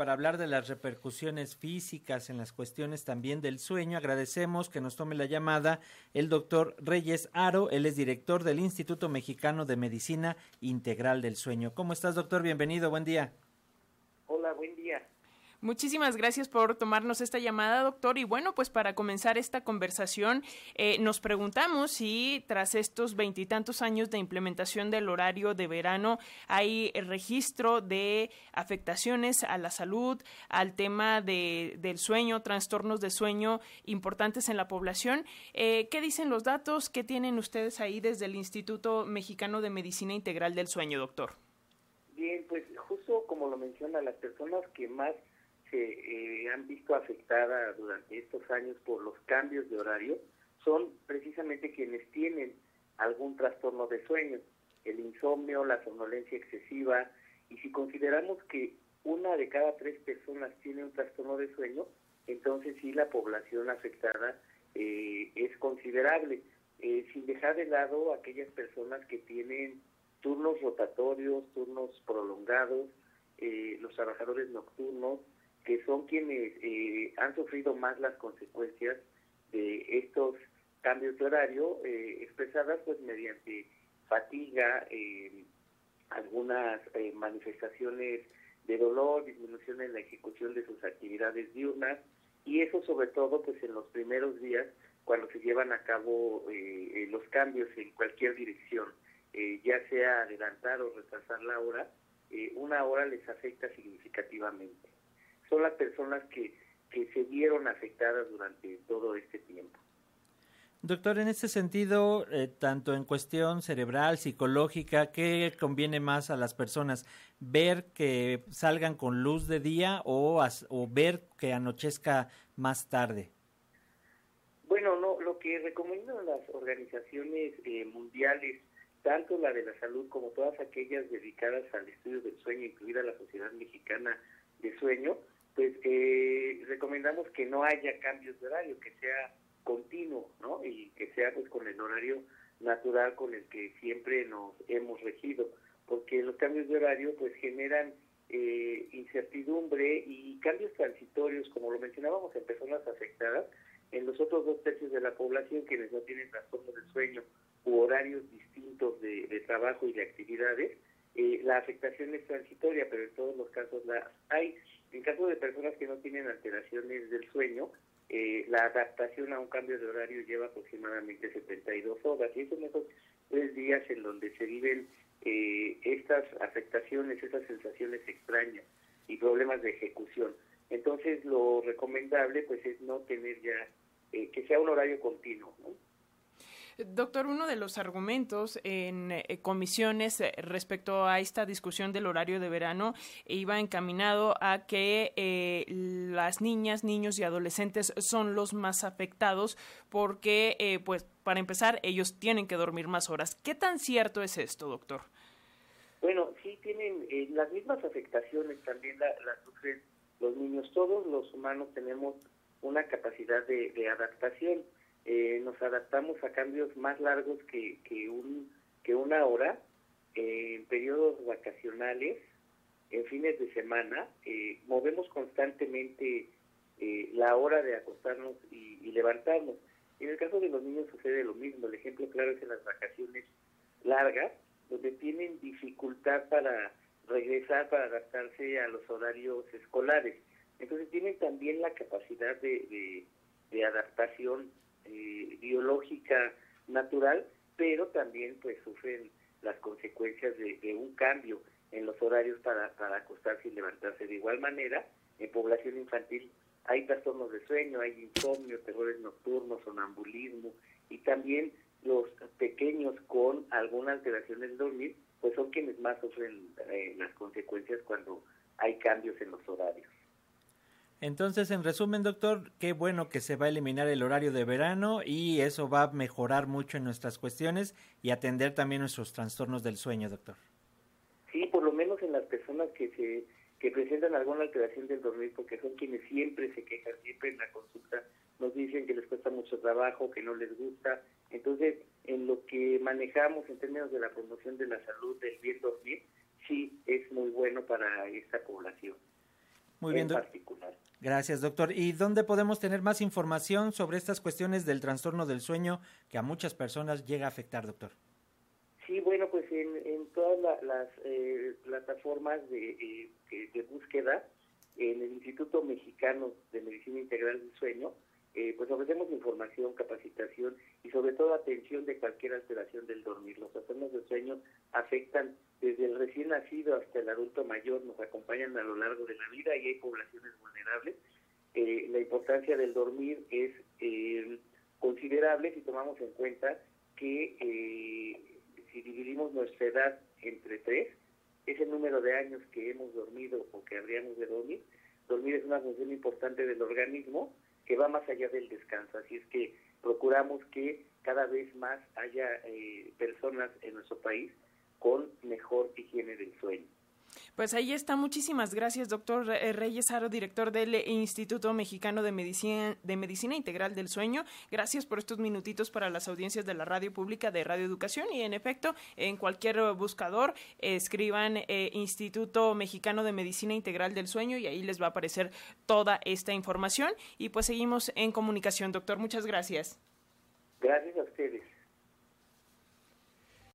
para hablar de las repercusiones físicas en las cuestiones también del sueño. Agradecemos que nos tome la llamada el doctor Reyes Aro, él es director del Instituto Mexicano de Medicina Integral del Sueño. ¿Cómo estás, doctor? Bienvenido, buen día. Hola, buen día. Muchísimas gracias por tomarnos esta llamada, doctor. Y bueno, pues para comenzar esta conversación, eh, nos preguntamos si tras estos veintitantos años de implementación del horario de verano hay registro de afectaciones a la salud, al tema de, del sueño, trastornos de sueño importantes en la población. Eh, ¿Qué dicen los datos? ¿Qué tienen ustedes ahí desde el Instituto Mexicano de Medicina Integral del Sueño, doctor? Bien, pues justo como lo menciona, las personas que más se eh, han visto afectadas durante estos años por los cambios de horario son precisamente quienes tienen algún trastorno de sueño, el insomnio, la somnolencia excesiva, y si consideramos que una de cada tres personas tiene un trastorno de sueño, entonces sí la población afectada eh, es considerable, eh, sin dejar de lado aquellas personas que tienen turnos rotatorios, turnos prolongados, los trabajadores nocturnos, que son quienes eh, han sufrido más las consecuencias de estos cambios de horario, eh, expresadas pues mediante fatiga, eh, algunas manifestaciones de dolor, disminución en la ejecución de sus actividades diurnas, y eso sobre todo pues en los primeros días cuando se llevan a cabo los cambios en cualquier dirección, ya sea adelantar o retrasar la hora, una hora les afecta significativamente son las personas que, se vieron afectadas durante todo este tiempo. Doctor, en este sentido, eh, tanto en cuestión cerebral, psicológica, ¿qué conviene más a las personas? ¿Ver que salgan con luz de día o, o ver que anochezca más tarde? Bueno, no, lo que recomiendan las organizaciones eh, mundiales, tanto la de la salud como todas aquellas dedicadas al estudio del sueño, incluida la Sociedad Mexicana de Sueño, pues eh, recomendamos que no haya cambios de horario, que sea continuo, ¿no? Y que sea pues con el horario natural con el que siempre nos hemos regido, porque los cambios de horario pues generan eh, incertidumbre y cambios transitorios, como lo mencionábamos en personas afectadas, en los otros dos tercios de la población quienes no tienen trastorno del sueño u horarios distintos de, trabajo y de actividades, eh, la afectación es transitoria, pero en todos los casos la hay. Caso de personas que no tienen alteraciones del sueño, eh, la adaptación a un cambio de horario lleva aproximadamente 72 horas y esos esos tres días en donde se viven eh, estas afectaciones, estas sensaciones extrañas y problemas de ejecución. Entonces lo recomendable pues es no tener ya, eh, que sea un horario continuo. ¿no? Doctor, uno de los argumentos en eh, comisiones eh, respecto a esta discusión del horario de verano iba encaminado a que eh, las niñas, niños y adolescentes son los más afectados porque, pues, para empezar, ellos tienen que dormir más horas. ¿Qué tan cierto es esto, doctor? Bueno, sí tienen las mismas afectaciones, también las sufren los niños. Todos los humanos tenemos una capacidad de adaptación eh, nos adaptamos a cambios más largos que, que, un, que una hora, eh, en periodos vacacionales, en fines de semana, eh, movemos constantemente la hora de acostarnos y, levantarnos. En el caso de los niños sucede lo mismo, el ejemplo claro es en las vacaciones largas, donde tienen dificultad para regresar, para adaptarse a los horarios escolares. Entonces tienen también la capacidad de, de adaptación eh, biológica natural, pero también pues sufren las consecuencias de, un cambio en los horarios para, para acostarse y levantarse. De igual manera, en población infantil hay trastornos de sueño, hay insomnio, terrores nocturnos, sonambulismo y también los pequeños con alguna alteración del dormir, pues son quienes más sufren eh, las consecuencias cuando hay cambios en los horarios. Entonces, en resumen, doctor, qué bueno que se va a eliminar el horario de verano y eso va a mejorar mucho en nuestras cuestiones y atender también nuestros trastornos del sueño, doctor. Sí, por lo menos en las personas que se que presentan alguna alteración del dormir, porque son quienes siempre se quejan, siempre en la consulta nos dicen que les cuesta mucho trabajo, que no les gusta. Entonces, en lo que manejamos en términos de la promoción de la salud, del bien dormir, sí es muy bueno para esta población. Muy bien, particular. Gracias, doctor. ¿Y dónde podemos tener más información sobre estas cuestiones del trastorno del sueño que a muchas personas llega a afectar, doctor? Sí, bueno, pues en, todas las eh, plataformas de, eh, de búsqueda, en el Instituto Mexicano de Medicina Integral del Sueño, eh, pues ofrecemos información, capacitación y sobre todo atención de cualquier alteración del dormir. Los trastornos sueño afectan desde el recién nacido hasta el adulto mayor, nos acompañan a lo largo de la vida y hay poblaciones vulnerables. Eh, la importancia del dormir es eh, considerable si tomamos en cuenta que si dividimos nuestra edad entre tres, es el número de años que hemos dormido o que habríamos de dormir. Dormir es una función importante del organismo que va más allá del descanso. Así es que procuramos que cada vez más haya eh, personas en nuestro país con mejor higiene del sueño. Pues ahí está. Muchísimas gracias, doctor eh, Reyes Aro, director del Instituto Mexicano de Medicina, de Medicina Integral del Sueño. Gracias por estos minutitos para las audiencias de la radio pública de Radio Educación. Y en efecto, en cualquier buscador, escriban eh, Instituto Mexicano de Medicina Integral del Sueño y ahí les va a aparecer toda esta información. Y pues seguimos en comunicación, doctor. Muchas gracias. Gracias